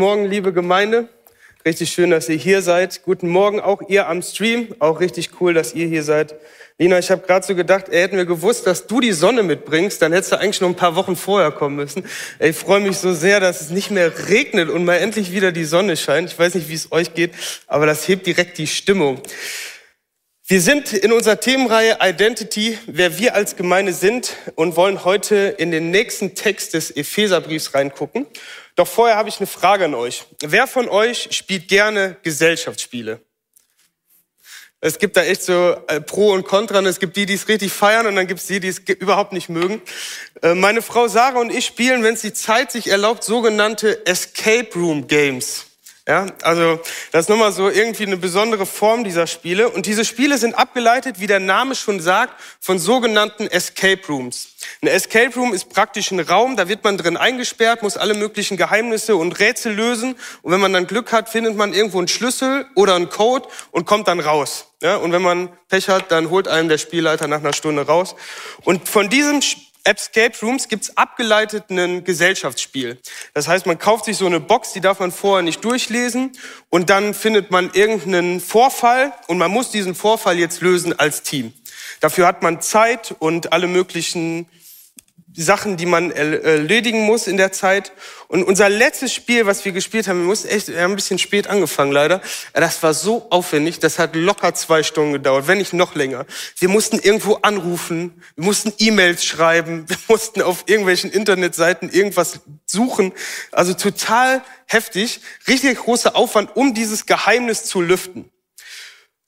Morgen, liebe Gemeinde. Richtig schön, dass ihr hier seid. Guten Morgen auch ihr am Stream. Auch richtig cool, dass ihr hier seid. Lina, ich habe gerade so gedacht, ey, hätten wir gewusst, dass du die Sonne mitbringst, dann hättest du eigentlich noch ein paar Wochen vorher kommen müssen. Ey, ich freue mich so sehr, dass es nicht mehr regnet und mal endlich wieder die Sonne scheint. Ich weiß nicht, wie es euch geht, aber das hebt direkt die Stimmung. Wir sind in unserer Themenreihe Identity, wer wir als Gemeinde sind und wollen heute in den nächsten Text des Epheserbriefs reingucken. Doch vorher habe ich eine Frage an euch. Wer von euch spielt gerne Gesellschaftsspiele? Es gibt da echt so äh, Pro und Contra. Und es gibt die, die es richtig feiern und dann gibt es die, die es überhaupt nicht mögen. Äh, meine Frau Sarah und ich spielen, wenn es die Zeit sich erlaubt, sogenannte Escape Room Games. Ja, also das ist nochmal so irgendwie eine besondere Form dieser Spiele. Und diese Spiele sind abgeleitet, wie der Name schon sagt, von sogenannten Escape Rooms. Ein Escape Room ist praktisch ein Raum, da wird man drin eingesperrt, muss alle möglichen Geheimnisse und Rätsel lösen. Und wenn man dann Glück hat, findet man irgendwo einen Schlüssel oder einen Code und kommt dann raus. Ja, und wenn man Pech hat, dann holt einem der Spielleiter nach einer Stunde raus. Und von diesem Escape Rooms gibt's abgeleitet ein Gesellschaftsspiel. Das heißt, man kauft sich so eine Box, die darf man vorher nicht durchlesen und dann findet man irgendeinen Vorfall und man muss diesen Vorfall jetzt lösen als Team. Dafür hat man Zeit und alle möglichen Sachen, die man erledigen muss in der Zeit. Und unser letztes Spiel, was wir gespielt haben, wir mussten echt, wir haben ein bisschen spät angefangen leider. Das war so aufwendig, das hat locker zwei Stunden gedauert, wenn nicht noch länger. Wir mussten irgendwo anrufen, wir mussten E-Mails schreiben, wir mussten auf irgendwelchen Internetseiten irgendwas suchen. Also total heftig, richtig großer Aufwand, um dieses Geheimnis zu lüften.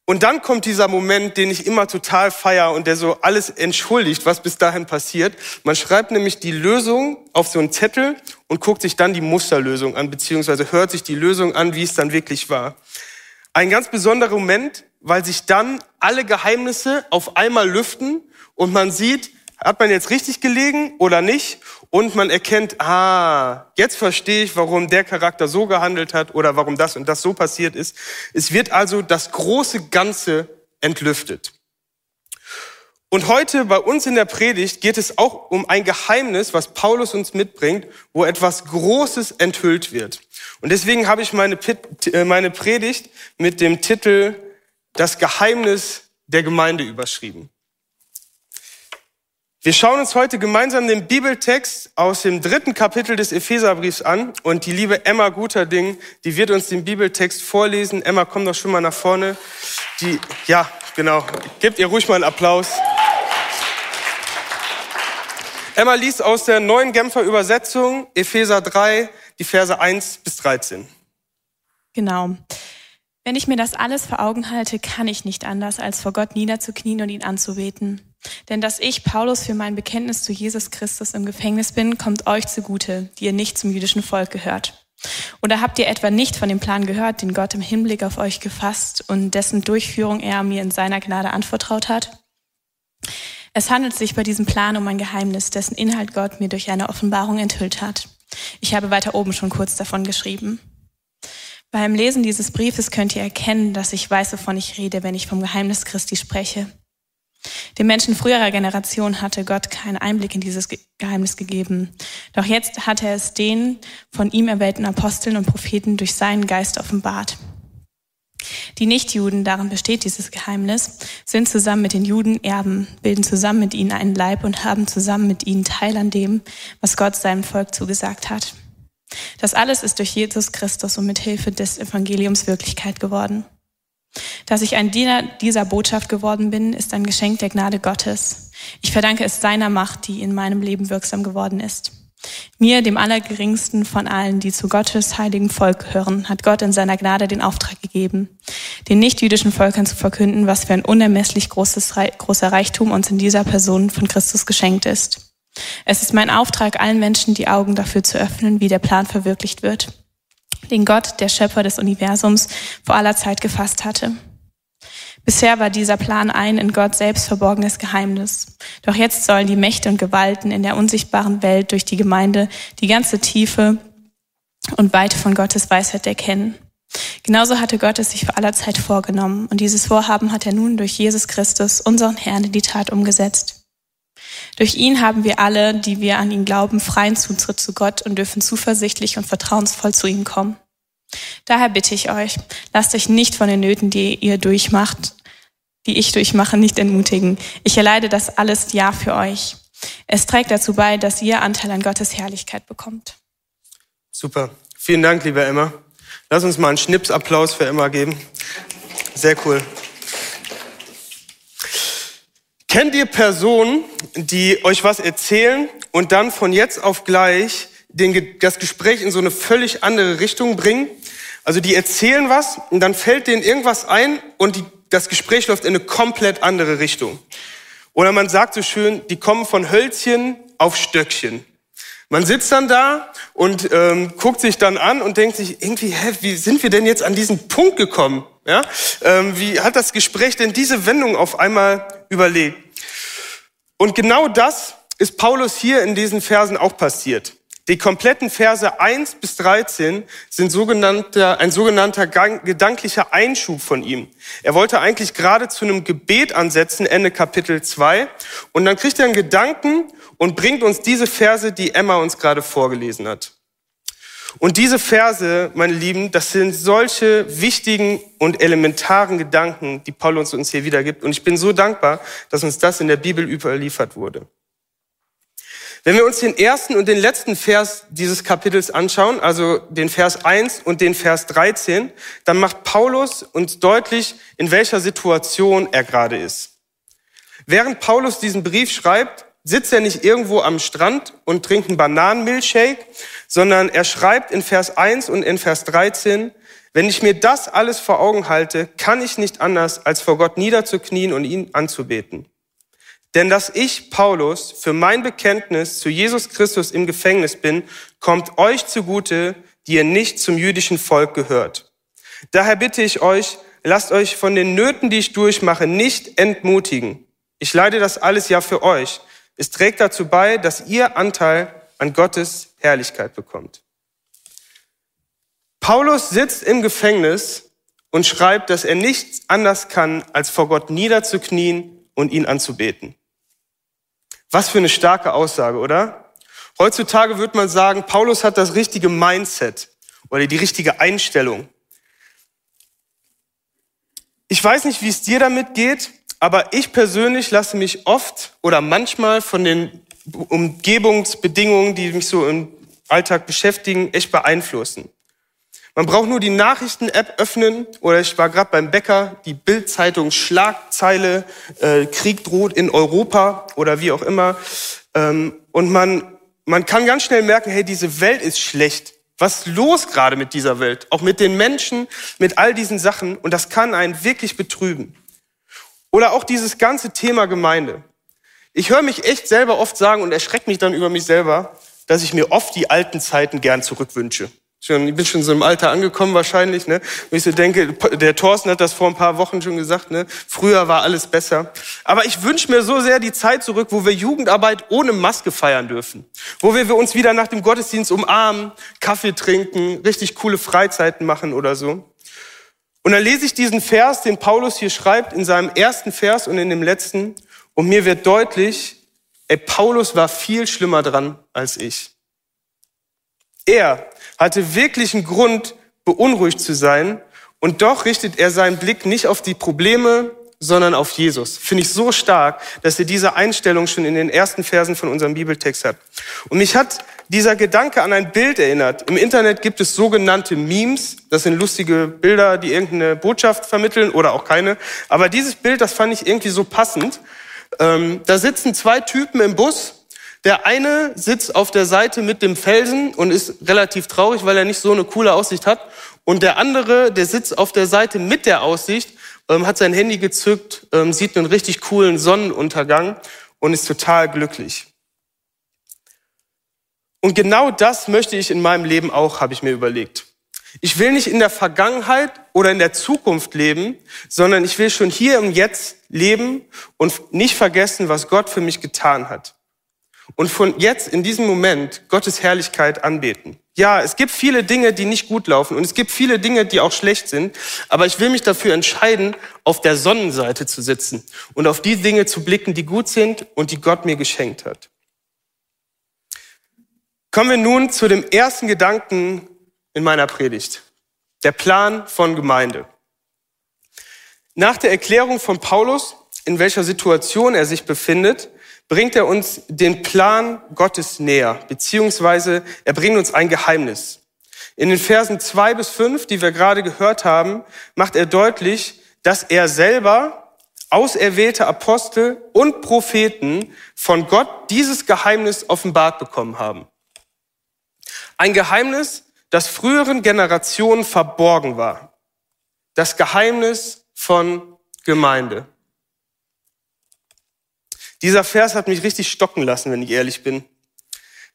Und dann kommt dieser Moment, den ich immer total feier und der so alles entschuldigt, was bis dahin passiert. Man schreibt nämlich die Lösung auf so einen Zettel und guckt sich dann die Musterlösung an, beziehungsweise hört sich die Lösung an, wie es dann wirklich war. Ein ganz besonderer Moment, weil sich dann alle Geheimnisse auf einmal lüften und man sieht, hat man jetzt richtig gelegen oder nicht? Und man erkennt, ah, jetzt verstehe ich, warum der Charakter so gehandelt hat oder warum das und das so passiert ist. Es wird also das große Ganze entlüftet. Und heute bei uns in der Predigt geht es auch um ein Geheimnis, was Paulus uns mitbringt, wo etwas Großes enthüllt wird. Und deswegen habe ich meine, äh, meine Predigt mit dem Titel Das Geheimnis der Gemeinde überschrieben. Wir schauen uns heute gemeinsam den Bibeltext aus dem dritten Kapitel des Epheserbriefs an und die liebe Emma Guterding, die wird uns den Bibeltext vorlesen. Emma, komm doch schon mal nach vorne. Die, ja, genau. Gebt ihr ruhig mal einen Applaus. Emma liest aus der neuen Genfer Übersetzung Epheser 3, die Verse 1 bis 13. Genau. Wenn ich mir das alles vor Augen halte, kann ich nicht anders, als vor Gott niederzuknien und ihn anzubeten. Denn dass ich, Paulus, für mein Bekenntnis zu Jesus Christus im Gefängnis bin, kommt euch zugute, die ihr nicht zum jüdischen Volk gehört. Oder habt ihr etwa nicht von dem Plan gehört, den Gott im Hinblick auf euch gefasst und dessen Durchführung er mir in seiner Gnade anvertraut hat? Es handelt sich bei diesem Plan um ein Geheimnis, dessen Inhalt Gott mir durch eine Offenbarung enthüllt hat. Ich habe weiter oben schon kurz davon geschrieben. Beim Lesen dieses Briefes könnt ihr erkennen, dass ich weiß, wovon ich rede, wenn ich vom Geheimnis Christi spreche. Den Menschen früherer Generation hatte Gott keinen Einblick in dieses Geheimnis gegeben. Doch jetzt hat er es den von ihm erwählten Aposteln und Propheten durch seinen Geist offenbart. Die Nichtjuden, darin besteht dieses Geheimnis, sind zusammen mit den Juden Erben, bilden zusammen mit ihnen einen Leib und haben zusammen mit ihnen Teil an dem, was Gott seinem Volk zugesagt hat. Das alles ist durch Jesus Christus und mit Hilfe des Evangeliums Wirklichkeit geworden. Dass ich ein Diener dieser Botschaft geworden bin, ist ein Geschenk der Gnade Gottes. Ich verdanke es seiner Macht, die in meinem Leben wirksam geworden ist. Mir, dem Allergeringsten von allen, die zu Gottes heiligen Volk gehören, hat Gott in seiner Gnade den Auftrag gegeben, den nichtjüdischen Völkern zu verkünden, was für ein unermesslich großes, großer Reichtum uns in dieser Person von Christus geschenkt ist. Es ist mein Auftrag, allen Menschen die Augen dafür zu öffnen, wie der Plan verwirklicht wird, den Gott, der Schöpfer des Universums, vor aller Zeit gefasst hatte. Bisher war dieser Plan ein in Gott selbst verborgenes Geheimnis. Doch jetzt sollen die Mächte und Gewalten in der unsichtbaren Welt durch die Gemeinde die ganze Tiefe und Weite von Gottes Weisheit erkennen. Genauso hatte Gott es sich vor aller Zeit vorgenommen und dieses Vorhaben hat er nun durch Jesus Christus, unseren Herrn, in die Tat umgesetzt. Durch ihn haben wir alle, die wir an ihn glauben, freien Zutritt zu Gott und dürfen zuversichtlich und vertrauensvoll zu ihm kommen. Daher bitte ich euch, lasst euch nicht von den Nöten, die ihr durchmacht, die ich durchmache, nicht entmutigen. Ich erleide das alles ja für euch. Es trägt dazu bei, dass ihr Anteil an Gottes Herrlichkeit bekommt. Super. Vielen Dank, liebe Emma. Lass uns mal einen Schnipsapplaus für Emma geben. Sehr cool. Kennt ihr Personen, die euch was erzählen und dann von jetzt auf gleich den, das Gespräch in so eine völlig andere Richtung bringen? Also die erzählen was und dann fällt denen irgendwas ein und die, das Gespräch läuft in eine komplett andere Richtung. Oder man sagt so schön, die kommen von Hölzchen auf Stöckchen. Man sitzt dann da und ähm, guckt sich dann an und denkt sich irgendwie, hä, wie sind wir denn jetzt an diesen Punkt gekommen? Ja? Ähm, wie hat das Gespräch denn diese Wendung auf einmal überlegt? Und genau das ist Paulus hier in diesen Versen auch passiert. Die kompletten Verse 1 bis 13 sind sogenannter, ein sogenannter gedanklicher Einschub von ihm. Er wollte eigentlich gerade zu einem Gebet ansetzen, Ende Kapitel 2. Und dann kriegt er einen Gedanken und bringt uns diese Verse, die Emma uns gerade vorgelesen hat. Und diese Verse, meine Lieben, das sind solche wichtigen und elementaren Gedanken, die Paulus uns hier wiedergibt. Und ich bin so dankbar, dass uns das in der Bibel überliefert wurde. Wenn wir uns den ersten und den letzten Vers dieses Kapitels anschauen, also den Vers 1 und den Vers 13, dann macht Paulus uns deutlich, in welcher Situation er gerade ist. Während Paulus diesen Brief schreibt, sitzt er nicht irgendwo am Strand und trinkt einen Bananenmilchshake, sondern er schreibt in Vers 1 und in Vers 13, wenn ich mir das alles vor Augen halte, kann ich nicht anders, als vor Gott niederzuknien und ihn anzubeten. Denn dass ich, Paulus, für mein Bekenntnis zu Jesus Christus im Gefängnis bin, kommt euch zugute, die ihr nicht zum jüdischen Volk gehört. Daher bitte ich euch, lasst euch von den Nöten, die ich durchmache, nicht entmutigen. Ich leide das alles ja für euch. Es trägt dazu bei, dass ihr Anteil an Gottes Herrlichkeit bekommt. Paulus sitzt im Gefängnis und schreibt, dass er nichts anders kann, als vor Gott niederzuknien und ihn anzubeten. Was für eine starke Aussage, oder? Heutzutage würde man sagen, Paulus hat das richtige Mindset oder die richtige Einstellung. Ich weiß nicht, wie es dir damit geht, aber ich persönlich lasse mich oft oder manchmal von den Umgebungsbedingungen, die mich so im Alltag beschäftigen, echt beeinflussen. Man braucht nur die Nachrichten-App öffnen oder ich war gerade beim Bäcker, die Bild-Zeitung Schlagzeile, äh, Krieg droht in Europa oder wie auch immer. Ähm, und man, man kann ganz schnell merken, hey, diese Welt ist schlecht. Was los gerade mit dieser Welt? Auch mit den Menschen, mit all diesen Sachen. Und das kann einen wirklich betrüben. Oder auch dieses ganze Thema Gemeinde. Ich höre mich echt selber oft sagen und erschrecke mich dann über mich selber, dass ich mir oft die alten Zeiten gern zurückwünsche. Schon, ich bin schon so im Alter angekommen wahrscheinlich, ne? Wenn ich so denke, der Thorsten hat das vor ein paar Wochen schon gesagt, ne? Früher war alles besser. Aber ich wünsche mir so sehr die Zeit zurück, wo wir Jugendarbeit ohne Maske feiern dürfen. Wo wir uns wieder nach dem Gottesdienst umarmen, Kaffee trinken, richtig coole Freizeiten machen oder so. Und dann lese ich diesen Vers, den Paulus hier schreibt, in seinem ersten Vers und in dem letzten. Und mir wird deutlich, ey, Paulus war viel schlimmer dran als ich. Er hatte wirklich einen Grund, beunruhigt zu sein. Und doch richtet er seinen Blick nicht auf die Probleme, sondern auf Jesus. Finde ich so stark, dass er diese Einstellung schon in den ersten Versen von unserem Bibeltext hat. Und mich hat dieser Gedanke an ein Bild erinnert. Im Internet gibt es sogenannte Memes. Das sind lustige Bilder, die irgendeine Botschaft vermitteln oder auch keine. Aber dieses Bild, das fand ich irgendwie so passend. Ähm, da sitzen zwei Typen im Bus der eine sitzt auf der Seite mit dem Felsen und ist relativ traurig, weil er nicht so eine coole Aussicht hat. Und der andere, der sitzt auf der Seite mit der Aussicht, ähm, hat sein Handy gezückt, ähm, sieht einen richtig coolen Sonnenuntergang und ist total glücklich. Und genau das möchte ich in meinem Leben auch, habe ich mir überlegt. Ich will nicht in der Vergangenheit oder in der Zukunft leben, sondern ich will schon hier im Jetzt leben und nicht vergessen, was Gott für mich getan hat. Und von jetzt in diesem Moment Gottes Herrlichkeit anbeten. Ja, es gibt viele Dinge, die nicht gut laufen und es gibt viele Dinge, die auch schlecht sind, aber ich will mich dafür entscheiden, auf der Sonnenseite zu sitzen und auf die Dinge zu blicken, die gut sind und die Gott mir geschenkt hat. Kommen wir nun zu dem ersten Gedanken in meiner Predigt. Der Plan von Gemeinde. Nach der Erklärung von Paulus, in welcher Situation er sich befindet, bringt er uns den Plan Gottes näher, beziehungsweise er bringt uns ein Geheimnis. In den Versen zwei bis fünf, die wir gerade gehört haben, macht er deutlich, dass er selber auserwählte Apostel und Propheten von Gott dieses Geheimnis offenbart bekommen haben. Ein Geheimnis, das früheren Generationen verborgen war. Das Geheimnis von Gemeinde. Dieser Vers hat mich richtig stocken lassen, wenn ich ehrlich bin.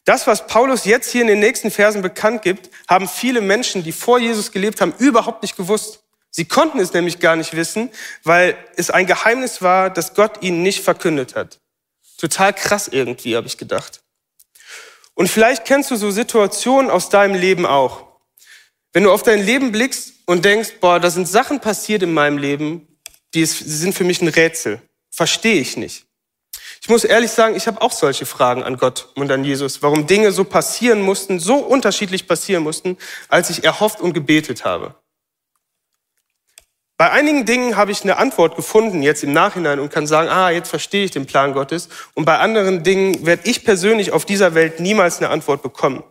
Das, was Paulus jetzt hier in den nächsten Versen bekannt gibt, haben viele Menschen, die vor Jesus gelebt haben, überhaupt nicht gewusst. Sie konnten es nämlich gar nicht wissen, weil es ein Geheimnis war, das Gott ihnen nicht verkündet hat. Total krass irgendwie, habe ich gedacht. Und vielleicht kennst du so Situationen aus deinem Leben auch. Wenn du auf dein Leben blickst und denkst, boah, da sind Sachen passiert in meinem Leben, die sind für mich ein Rätsel. Verstehe ich nicht. Ich muss ehrlich sagen, ich habe auch solche Fragen an Gott und an Jesus, warum Dinge so passieren mussten, so unterschiedlich passieren mussten, als ich erhofft und gebetet habe. Bei einigen Dingen habe ich eine Antwort gefunden jetzt im Nachhinein und kann sagen, ah, jetzt verstehe ich den Plan Gottes. Und bei anderen Dingen werde ich persönlich auf dieser Welt niemals eine Antwort bekommen.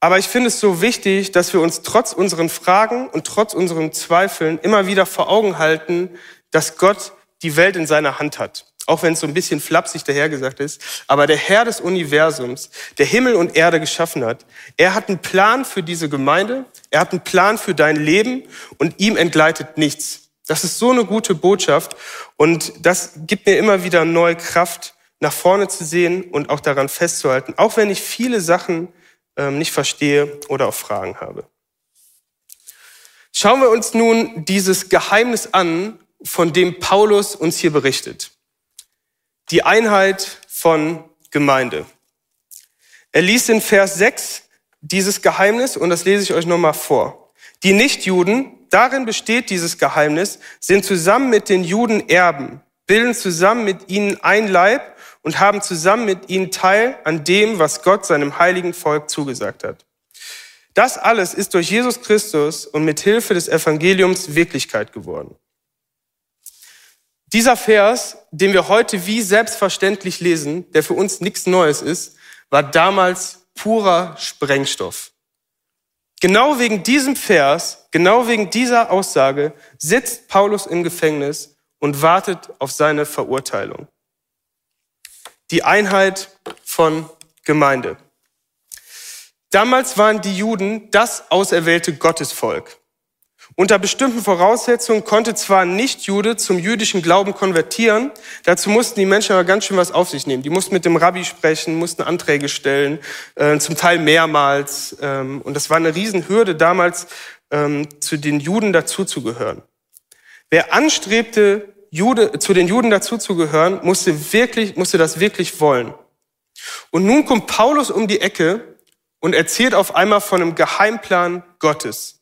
Aber ich finde es so wichtig, dass wir uns trotz unseren Fragen und trotz unseren Zweifeln immer wieder vor Augen halten, dass Gott die Welt in seiner Hand hat auch wenn es so ein bisschen flapsig dahergesagt ist, aber der Herr des Universums, der Himmel und Erde geschaffen hat, er hat einen Plan für diese Gemeinde, er hat einen Plan für dein Leben und ihm entgleitet nichts. Das ist so eine gute Botschaft und das gibt mir immer wieder neue Kraft, nach vorne zu sehen und auch daran festzuhalten, auch wenn ich viele Sachen ähm, nicht verstehe oder auch Fragen habe. Schauen wir uns nun dieses Geheimnis an, von dem Paulus uns hier berichtet die Einheit von Gemeinde. Er liest in Vers 6 dieses Geheimnis und das lese ich euch nochmal vor. Die Nichtjuden, darin besteht dieses Geheimnis, sind zusammen mit den Juden Erben, bilden zusammen mit ihnen ein Leib und haben zusammen mit ihnen Teil an dem, was Gott seinem heiligen Volk zugesagt hat. Das alles ist durch Jesus Christus und mit Hilfe des Evangeliums Wirklichkeit geworden. Dieser Vers, den wir heute wie selbstverständlich lesen, der für uns nichts Neues ist, war damals purer Sprengstoff. Genau wegen diesem Vers, genau wegen dieser Aussage sitzt Paulus im Gefängnis und wartet auf seine Verurteilung. Die Einheit von Gemeinde. Damals waren die Juden das auserwählte Gottesvolk. Unter bestimmten Voraussetzungen konnte zwar Nicht-Jude zum jüdischen Glauben konvertieren, dazu mussten die Menschen aber ganz schön was auf sich nehmen. Die mussten mit dem Rabbi sprechen, mussten Anträge stellen, äh, zum Teil mehrmals. Ähm, und das war eine Riesenhürde damals, ähm, zu den Juden dazuzugehören. Wer anstrebte, Jude, zu den Juden dazuzugehören, musste wirklich, musste das wirklich wollen. Und nun kommt Paulus um die Ecke und erzählt auf einmal von einem Geheimplan Gottes.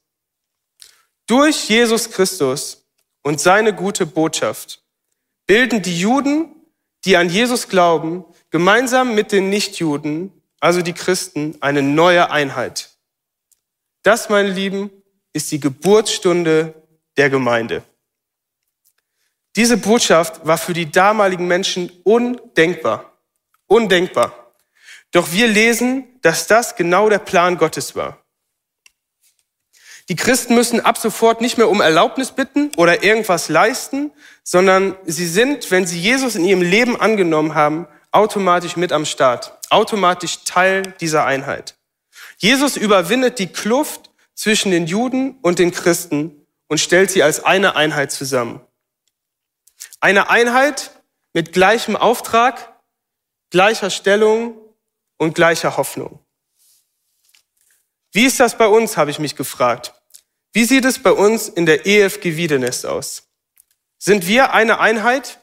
Durch Jesus Christus und seine gute Botschaft bilden die Juden, die an Jesus glauben, gemeinsam mit den Nichtjuden, also die Christen, eine neue Einheit. Das, meine Lieben, ist die Geburtsstunde der Gemeinde. Diese Botschaft war für die damaligen Menschen undenkbar. Undenkbar. Doch wir lesen, dass das genau der Plan Gottes war. Die Christen müssen ab sofort nicht mehr um Erlaubnis bitten oder irgendwas leisten, sondern sie sind, wenn sie Jesus in ihrem Leben angenommen haben, automatisch mit am Start, automatisch Teil dieser Einheit. Jesus überwindet die Kluft zwischen den Juden und den Christen und stellt sie als eine Einheit zusammen. Eine Einheit mit gleichem Auftrag, gleicher Stellung und gleicher Hoffnung. Wie ist das bei uns, habe ich mich gefragt. Wie sieht es bei uns in der EFG Wiedenest aus? Sind wir eine Einheit?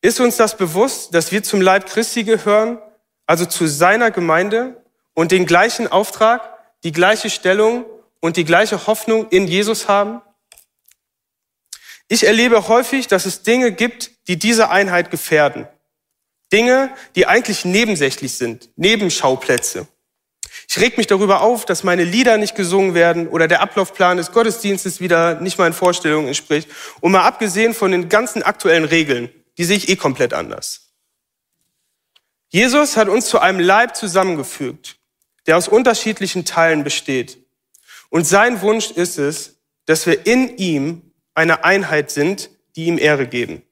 Ist uns das bewusst, dass wir zum Leib Christi gehören, also zu seiner Gemeinde und den gleichen Auftrag, die gleiche Stellung und die gleiche Hoffnung in Jesus haben? Ich erlebe häufig, dass es Dinge gibt, die diese Einheit gefährden. Dinge, die eigentlich nebensächlich sind, Nebenschauplätze. Ich reg mich darüber auf, dass meine Lieder nicht gesungen werden oder der Ablaufplan des Gottesdienstes wieder nicht meinen Vorstellungen entspricht. Und mal abgesehen von den ganzen aktuellen Regeln, die sehe ich eh komplett anders. Jesus hat uns zu einem Leib zusammengefügt, der aus unterschiedlichen Teilen besteht. Und sein Wunsch ist es, dass wir in ihm eine Einheit sind, die ihm Ehre geben.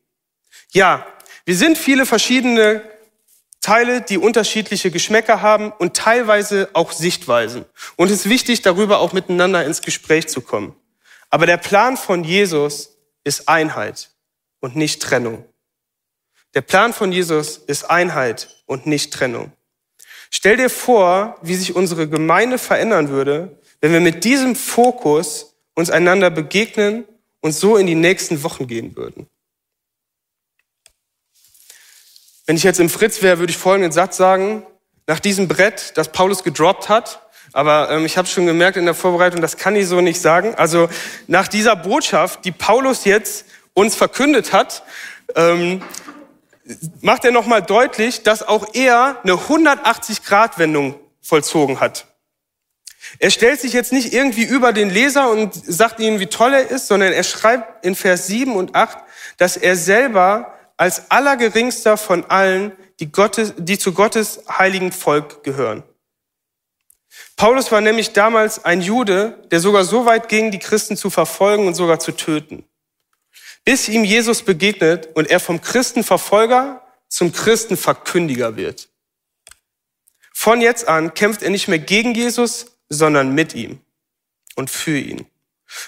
Ja, wir sind viele verschiedene Teile, die unterschiedliche Geschmäcker haben und teilweise auch Sichtweisen. Und es ist wichtig, darüber auch miteinander ins Gespräch zu kommen. Aber der Plan von Jesus ist Einheit und nicht Trennung. Der Plan von Jesus ist Einheit und nicht Trennung. Stell dir vor, wie sich unsere Gemeinde verändern würde, wenn wir mit diesem Fokus uns einander begegnen und so in die nächsten Wochen gehen würden. Wenn ich jetzt im Fritz wäre, würde ich folgenden Satz sagen. Nach diesem Brett, das Paulus gedroppt hat, aber ähm, ich habe schon gemerkt in der Vorbereitung, das kann ich so nicht sagen. Also nach dieser Botschaft, die Paulus jetzt uns verkündet hat, ähm, macht er nochmal deutlich, dass auch er eine 180-Grad-Wendung vollzogen hat. Er stellt sich jetzt nicht irgendwie über den Leser und sagt ihnen, wie toll er ist, sondern er schreibt in Vers 7 und 8, dass er selber als allergeringster von allen, die, Gottes, die zu Gottes heiligen Volk gehören. Paulus war nämlich damals ein Jude, der sogar so weit ging, die Christen zu verfolgen und sogar zu töten. Bis ihm Jesus begegnet und er vom Christenverfolger zum Christenverkündiger wird. Von jetzt an kämpft er nicht mehr gegen Jesus, sondern mit ihm und für ihn.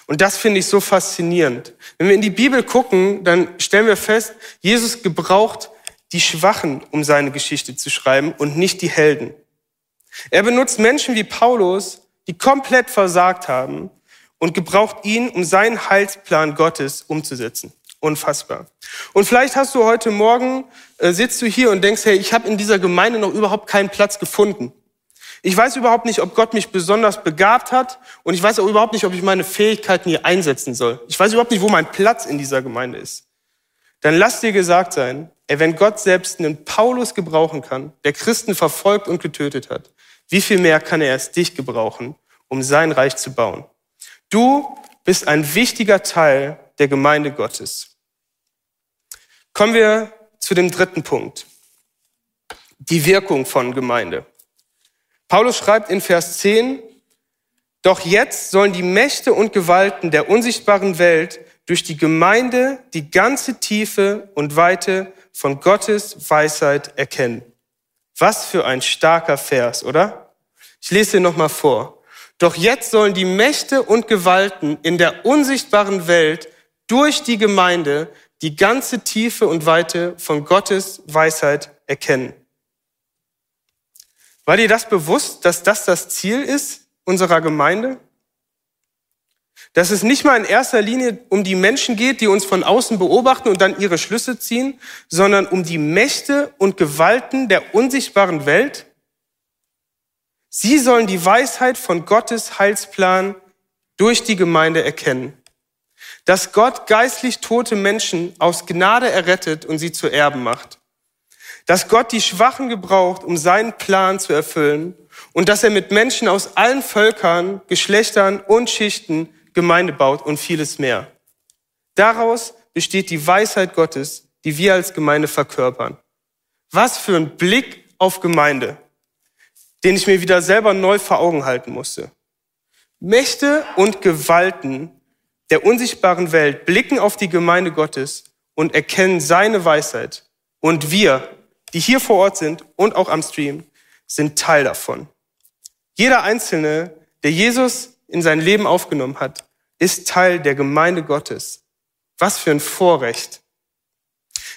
Und das finde ich so faszinierend. Wenn wir in die Bibel gucken, dann stellen wir fest, Jesus gebraucht die Schwachen, um seine Geschichte zu schreiben und nicht die Helden. Er benutzt Menschen wie Paulus, die komplett versagt haben und gebraucht ihn, um seinen Heilsplan Gottes umzusetzen. Unfassbar. Und vielleicht hast du heute Morgen, äh, sitzt du hier und denkst, hey, ich habe in dieser Gemeinde noch überhaupt keinen Platz gefunden. Ich weiß überhaupt nicht, ob Gott mich besonders begabt hat und ich weiß auch überhaupt nicht, ob ich meine Fähigkeiten hier einsetzen soll. Ich weiß überhaupt nicht, wo mein Platz in dieser Gemeinde ist. Dann lass dir gesagt sein, ey, wenn Gott selbst einen Paulus gebrauchen kann, der Christen verfolgt und getötet hat, wie viel mehr kann er erst dich gebrauchen, um sein Reich zu bauen? Du bist ein wichtiger Teil der Gemeinde Gottes. Kommen wir zu dem dritten Punkt. Die Wirkung von Gemeinde. Paulus schreibt in Vers 10, doch jetzt sollen die Mächte und Gewalten der unsichtbaren Welt durch die Gemeinde die ganze Tiefe und Weite von Gottes Weisheit erkennen. Was für ein starker Vers, oder? Ich lese dir nochmal vor. Doch jetzt sollen die Mächte und Gewalten in der unsichtbaren Welt durch die Gemeinde die ganze Tiefe und Weite von Gottes Weisheit erkennen. War dir das bewusst, dass das das Ziel ist unserer Gemeinde? Dass es nicht mal in erster Linie um die Menschen geht, die uns von außen beobachten und dann ihre Schlüsse ziehen, sondern um die Mächte und Gewalten der unsichtbaren Welt? Sie sollen die Weisheit von Gottes Heilsplan durch die Gemeinde erkennen. Dass Gott geistlich tote Menschen aus Gnade errettet und sie zu Erben macht dass Gott die Schwachen gebraucht, um seinen Plan zu erfüllen und dass er mit Menschen aus allen Völkern, Geschlechtern und Schichten Gemeinde baut und vieles mehr. Daraus besteht die Weisheit Gottes, die wir als Gemeinde verkörpern. Was für ein Blick auf Gemeinde, den ich mir wieder selber neu vor Augen halten musste. Mächte und Gewalten der unsichtbaren Welt blicken auf die Gemeinde Gottes und erkennen seine Weisheit. Und wir die hier vor Ort sind und auch am Stream, sind Teil davon. Jeder Einzelne, der Jesus in sein Leben aufgenommen hat, ist Teil der Gemeinde Gottes. Was für ein Vorrecht.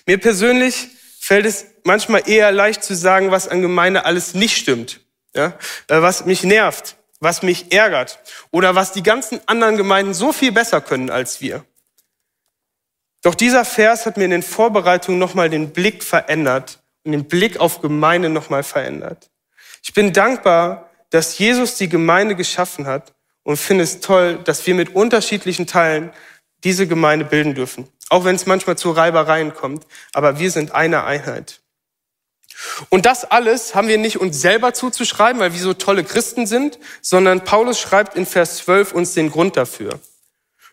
Mir persönlich fällt es manchmal eher leicht zu sagen, was an Gemeinde alles nicht stimmt, ja? Äh, was mich nervt, was mich ärgert oder was die ganzen anderen Gemeinden so viel besser können als wir. Doch dieser Vers hat mir in den Vorbereitungen nochmal den Blick verändert und den Blick auf Gemeinde nochmal verändert. Ich bin dankbar, dass Jesus die Gemeinde geschaffen hat und finde es toll, dass wir mit unterschiedlichen Teilen diese Gemeinde bilden dürfen. Auch wenn es manchmal zu Reibereien kommt, aber wir sind eine Einheit. Und das alles haben wir nicht uns selber zuzuschreiben, weil wir so tolle Christen sind, sondern Paulus schreibt in Vers 12 uns den Grund dafür.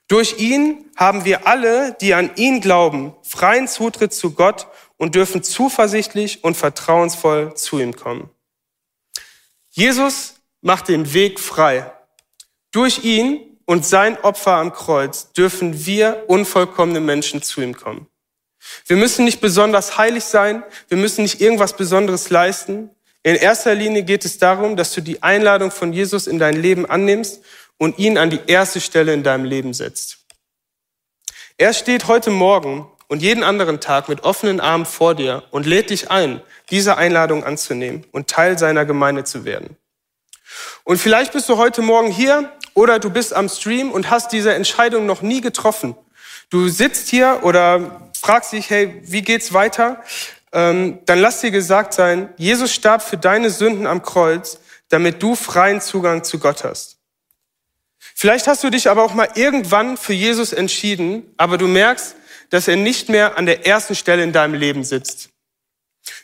Durch ihn haben wir alle, die an ihn glauben, freien Zutritt zu Gott und dürfen zuversichtlich und vertrauensvoll zu ihm kommen. Jesus macht den Weg frei. Durch ihn und sein Opfer am Kreuz dürfen wir unvollkommene Menschen zu ihm kommen. Wir müssen nicht besonders heilig sein, wir müssen nicht irgendwas Besonderes leisten. In erster Linie geht es darum, dass du die Einladung von Jesus in dein Leben annimmst und ihn an die erste Stelle in deinem Leben setzt. Er steht heute Morgen und jeden anderen Tag mit offenen Armen vor dir und lädt dich ein, diese Einladung anzunehmen und Teil seiner Gemeinde zu werden. Und vielleicht bist du heute Morgen hier oder du bist am Stream und hast diese Entscheidung noch nie getroffen. Du sitzt hier oder fragst dich, hey, wie geht's weiter? Ähm, dann lass dir gesagt sein, Jesus starb für deine Sünden am Kreuz, damit du freien Zugang zu Gott hast. Vielleicht hast du dich aber auch mal irgendwann für Jesus entschieden, aber du merkst, dass er nicht mehr an der ersten Stelle in deinem Leben sitzt.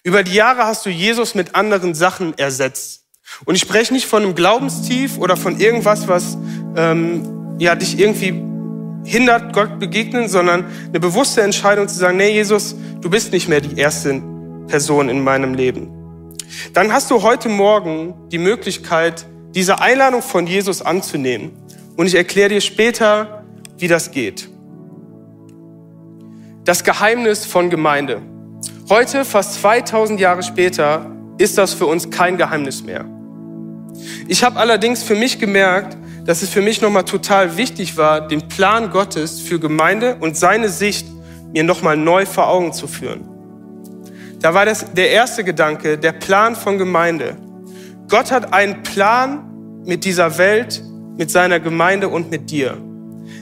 Über die Jahre hast du Jesus mit anderen Sachen ersetzt. Und ich spreche nicht von einem Glaubenstief oder von irgendwas, was ähm, ja, dich irgendwie hindert, Gott begegnen, sondern eine bewusste Entscheidung zu sagen, nee, Jesus, du bist nicht mehr die erste Person in meinem Leben. Dann hast du heute Morgen die Möglichkeit, diese Einladung von Jesus anzunehmen. Und ich erkläre dir später, wie das geht. Das Geheimnis von Gemeinde. Heute, fast 2000 Jahre später, ist das für uns kein Geheimnis mehr. Ich habe allerdings für mich gemerkt, dass es für mich nochmal total wichtig war, den Plan Gottes für Gemeinde und seine Sicht mir nochmal neu vor Augen zu führen. Da war das der erste Gedanke, der Plan von Gemeinde. Gott hat einen Plan mit dieser Welt, mit seiner Gemeinde und mit dir.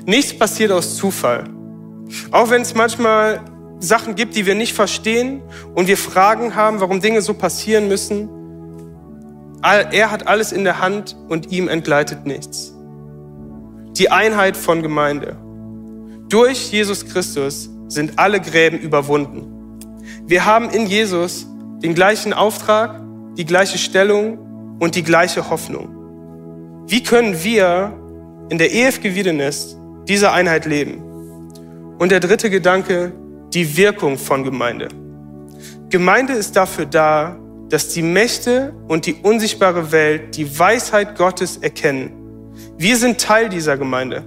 Nichts passiert aus Zufall. Auch wenn es manchmal Sachen gibt, die wir nicht verstehen und wir Fragen haben, warum Dinge so passieren müssen, er hat alles in der Hand und ihm entgleitet nichts. Die Einheit von Gemeinde. Durch Jesus Christus sind alle Gräben überwunden. Wir haben in Jesus den gleichen Auftrag, die gleiche Stellung und die gleiche Hoffnung. Wie können wir in der EFG Wiedenest diese Einheit leben? Und der dritte Gedanke, die Wirkung von Gemeinde. Gemeinde ist dafür da, dass die Mächte und die unsichtbare Welt die Weisheit Gottes erkennen. Wir sind Teil dieser Gemeinde.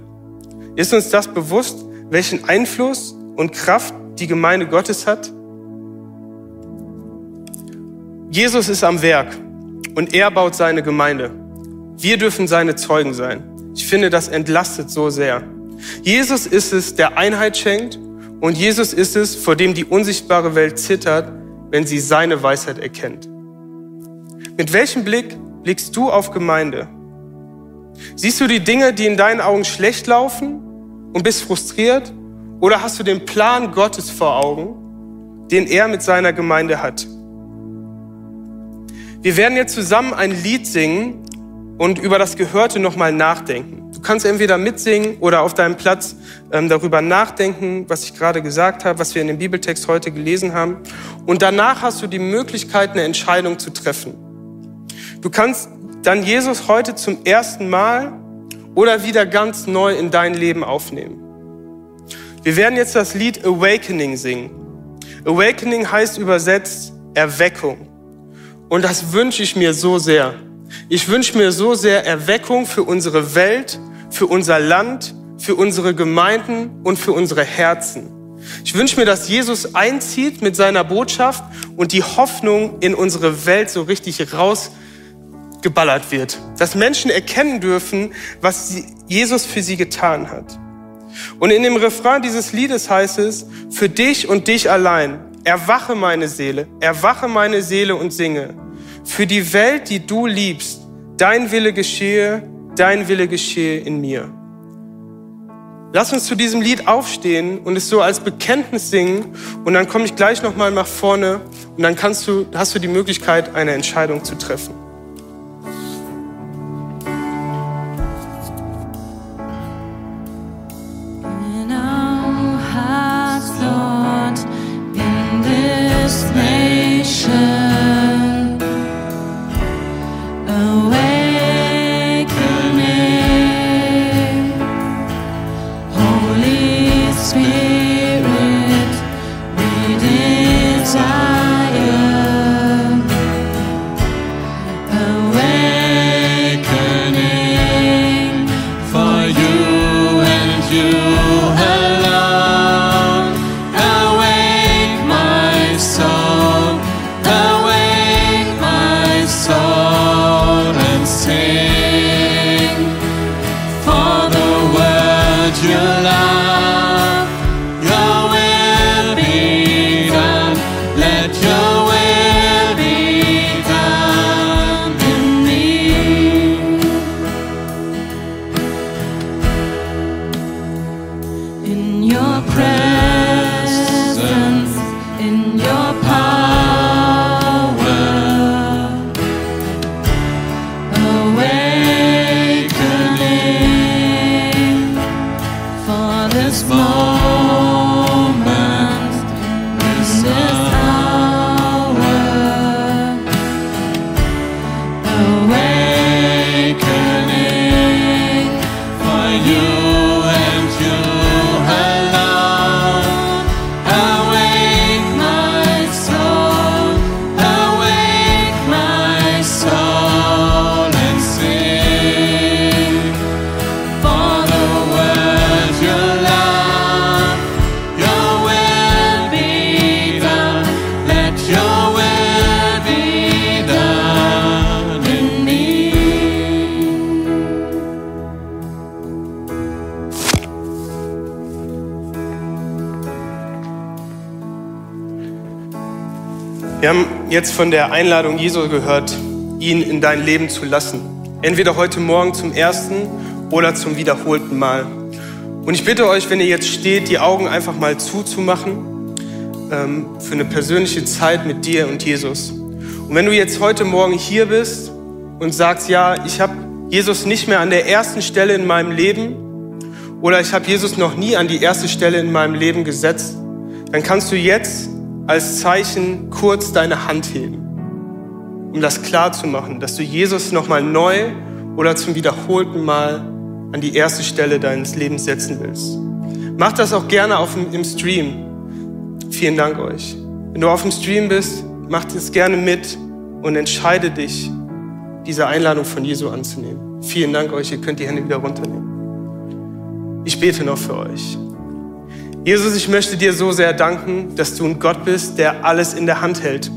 Ist uns das bewusst, welchen Einfluss und Kraft die Gemeinde Gottes hat? Jesus ist am Werk und er baut seine Gemeinde. Wir dürfen seine Zeugen sein. Ich finde, das entlastet so sehr. Jesus ist es, der Einheit schenkt und Jesus ist es, vor dem die unsichtbare Welt zittert, wenn sie seine Weisheit erkennt. Mit welchem Blick blickst du auf Gemeinde? Siehst du die Dinge, die in deinen Augen schlecht laufen und bist frustriert? Oder hast du den Plan Gottes vor Augen, den er mit seiner Gemeinde hat? Wir werden jetzt zusammen ein Lied singen und über das Gehörte nochmal nachdenken. Du kannst entweder mitsingen oder auf deinem Platz ähm, darüber nachdenken, was ich gerade gesagt habe, was wir in dem Bibeltext heute gelesen haben. Und danach hast du die Möglichkeit, eine Entscheidung zu treffen. Du kannst dann Jesus heute zum ersten Mal oder wieder ganz neu in dein Leben aufnehmen. Wir werden jetzt das Lied Awakening singen. Awakening heißt übersetzt Erweckung. Und das wünsche ich mir so sehr. Ich wünsche mir so sehr Erweckung für unsere Welt, für unser Land, für unsere Gemeinden und für unsere Herzen. Ich wünsche mir, dass Jesus einzieht mit seiner Botschaft und die Hoffnung in unsere Welt so richtig raus geballert wird. Dass Menschen erkennen dürfen, was Jesus für sie getan hat. Und in dem Refrain dieses Liedes heißt es, für dich und dich allein Erwache meine Seele, erwache meine Seele und singe. Für die Welt, die du liebst, dein Wille geschehe, dein Wille geschehe in mir. Lass uns zu diesem Lied aufstehen und es so als Bekenntnis singen und dann komme ich gleich noch mal nach vorne und dann kannst du, hast du die Möglichkeit, eine Entscheidung zu treffen. Wir jetzt von der Einladung Jesu gehört, ihn in dein Leben zu lassen. Entweder heute Morgen zum ersten oder zum wiederholten Mal. Und ich bitte euch, wenn ihr jetzt steht, die Augen einfach mal zuzumachen ähm, für eine persönliche Zeit mit dir und Jesus. Und wenn du jetzt heute Morgen hier bist und sagst, ja, ich habe Jesus nicht mehr an der ersten Stelle in meinem Leben oder ich habe Jesus noch nie an die erste Stelle in meinem Leben gesetzt, dann kannst du jetzt als Zeichen kurz deine Hand heben, um das klar zu machen, dass du Jesus nochmal neu oder zum wiederholten Mal an die erste Stelle deines Lebens setzen willst. Mach das auch gerne auf dem, im Stream. Vielen Dank euch. Wenn du auf dem Stream bist, mach das gerne mit und entscheide dich, diese Einladung von Jesu anzunehmen. Vielen Dank euch. Ihr könnt die Hände wieder runternehmen. Ich bete noch für euch. Jesus, ich möchte dir so sehr danken, dass du ein Gott bist, der alles in der Hand hält,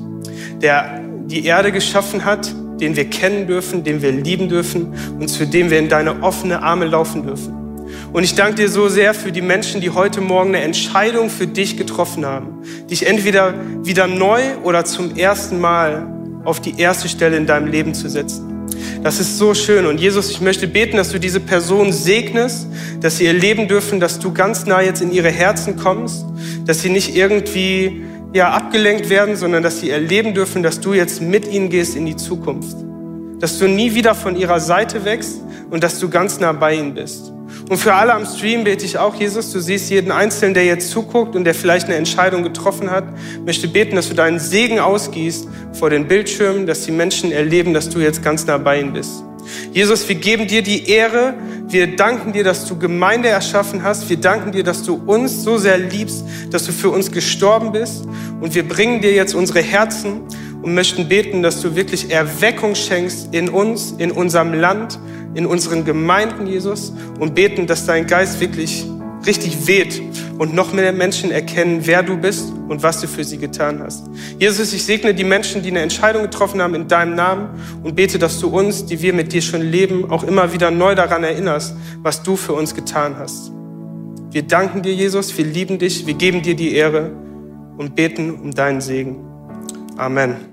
der die Erde geschaffen hat, den wir kennen dürfen, den wir lieben dürfen und zu dem wir in deine offene Arme laufen dürfen. Und ich danke dir so sehr für die Menschen, die heute Morgen eine Entscheidung für dich getroffen haben, dich entweder wieder neu oder zum ersten Mal auf die erste Stelle in deinem Leben zu setzen. Das ist so schön. Und Jesus, ich möchte beten, dass du diese Person segnest, dass sie erleben dürfen, dass du ganz nah jetzt in ihre Herzen kommst, dass sie nicht irgendwie ja, abgelenkt werden, sondern dass sie erleben dürfen, dass du jetzt mit ihnen gehst in die Zukunft. Dass du nie wieder von ihrer Seite wächst und dass du ganz nah bei ihnen bist. Und für alle am Stream bete ich auch, Jesus, du siehst jeden Einzelnen, der jetzt zuguckt und der vielleicht eine Entscheidung getroffen hat, möchte beten, dass du deinen Segen ausgießt vor den Bildschirmen, dass die Menschen erleben, dass du jetzt ganz nah bei ihnen bist. Jesus, wir geben dir die Ehre. Wir danken dir, dass du Gemeinde erschaffen hast. Wir danken dir, dass du uns so sehr liebst, dass du für uns gestorben bist. Und wir bringen dir jetzt unsere Herzen und möchten beten, dass du wirklich Erweckung schenkst in uns, in unserem Land, in unseren Gemeinden, Jesus, und beten, dass dein Geist wirklich richtig weht und noch mehr Menschen erkennen, wer du bist und was du für sie getan hast. Jesus, ich segne die Menschen, die eine Entscheidung getroffen haben in deinem Namen und bete, dass du uns, die wir mit dir schon leben, auch immer wieder neu daran erinnerst, was du für uns getan hast. Wir danken dir, Jesus, wir lieben dich, wir geben dir die Ehre. und beten um deinen Segen. Amen.